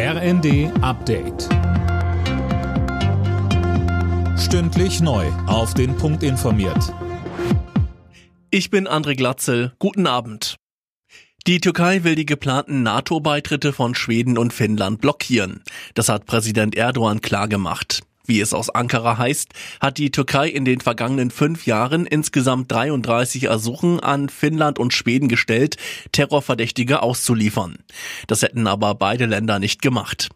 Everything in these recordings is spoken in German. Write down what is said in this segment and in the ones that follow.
RND Update. Stündlich neu. Auf den Punkt informiert. Ich bin André Glatzel. Guten Abend. Die Türkei will die geplanten NATO-Beitritte von Schweden und Finnland blockieren. Das hat Präsident Erdogan klargemacht. Wie es aus Ankara heißt, hat die Türkei in den vergangenen fünf Jahren insgesamt 33 Ersuchen an Finnland und Schweden gestellt, Terrorverdächtige auszuliefern. Das hätten aber beide Länder nicht gemacht.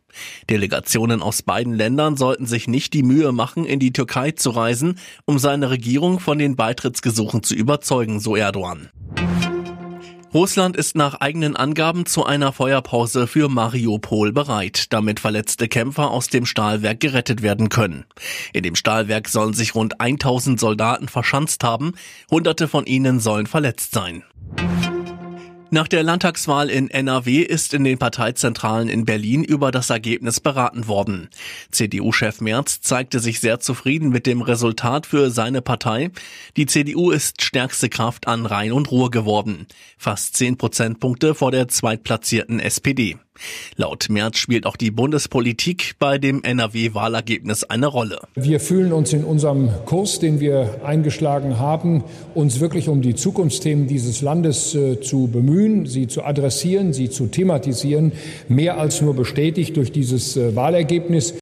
Delegationen aus beiden Ländern sollten sich nicht die Mühe machen, in die Türkei zu reisen, um seine Regierung von den Beitrittsgesuchen zu überzeugen, so Erdogan. Russland ist nach eigenen Angaben zu einer Feuerpause für Mariupol bereit, damit verletzte Kämpfer aus dem Stahlwerk gerettet werden können. In dem Stahlwerk sollen sich rund 1000 Soldaten verschanzt haben, hunderte von ihnen sollen verletzt sein. Nach der Landtagswahl in NRW ist in den Parteizentralen in Berlin über das Ergebnis beraten worden. CDU-Chef Merz zeigte sich sehr zufrieden mit dem Resultat für seine Partei. Die CDU ist stärkste Kraft an Rhein und Ruhr geworden. Fast zehn Prozentpunkte vor der zweitplatzierten SPD. Laut Merz spielt auch die Bundespolitik bei dem NRW-Wahlergebnis eine Rolle. Wir fühlen uns in unserem Kurs, den wir eingeschlagen haben, uns wirklich um die Zukunftsthemen dieses Landes äh, zu bemühen, sie zu adressieren, sie zu thematisieren, mehr als nur bestätigt durch dieses äh, Wahlergebnis.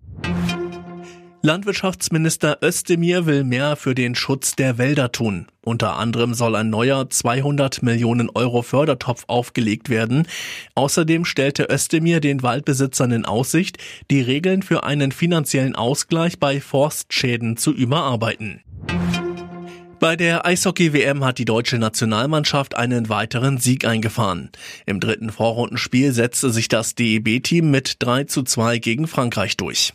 Landwirtschaftsminister Özdemir will mehr für den Schutz der Wälder tun. Unter anderem soll ein neuer 200 Millionen Euro Fördertopf aufgelegt werden. Außerdem stellte Özdemir den Waldbesitzern in Aussicht, die Regeln für einen finanziellen Ausgleich bei Forstschäden zu überarbeiten. Bei der Eishockey-WM hat die deutsche Nationalmannschaft einen weiteren Sieg eingefahren. Im dritten Vorrundenspiel setzte sich das DEB-Team mit 3 zu 2 gegen Frankreich durch.